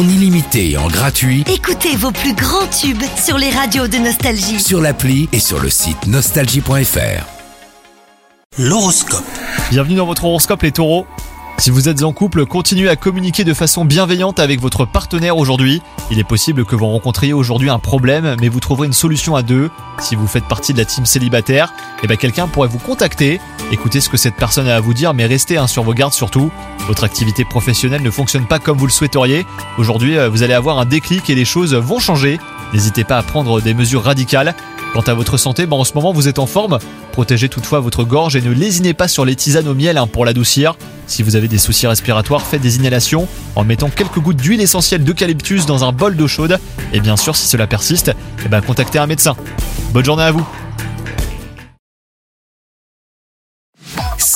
en illimité et en gratuit Écoutez vos plus grands tubes sur les radios de Nostalgie. sur l'appli et sur le site nostalgie.fr. L'horoscope. Bienvenue dans votre horoscope les taureaux. Si vous êtes en couple, continuez à communiquer de façon bienveillante avec votre partenaire aujourd'hui. Il est possible que vous rencontriez aujourd'hui un problème, mais vous trouverez une solution à deux. Si vous faites partie de la team célibataire, eh ben quelqu'un pourrait vous contacter. Écoutez ce que cette personne a à vous dire, mais restez hein, sur vos gardes surtout. Votre activité professionnelle ne fonctionne pas comme vous le souhaiteriez. Aujourd'hui, euh, vous allez avoir un déclic et les choses vont changer. N'hésitez pas à prendre des mesures radicales. Quant à votre santé, ben en ce moment vous êtes en forme. Protégez toutefois votre gorge et ne lésinez pas sur les tisanes au miel hein, pour l'adoucir. Si vous avez des soucis respiratoires, faites des inhalations en mettant quelques gouttes d'huile essentielle d'eucalyptus dans un bol d'eau chaude. Et bien sûr, si cela persiste, eh ben contactez un médecin. Bonne journée à vous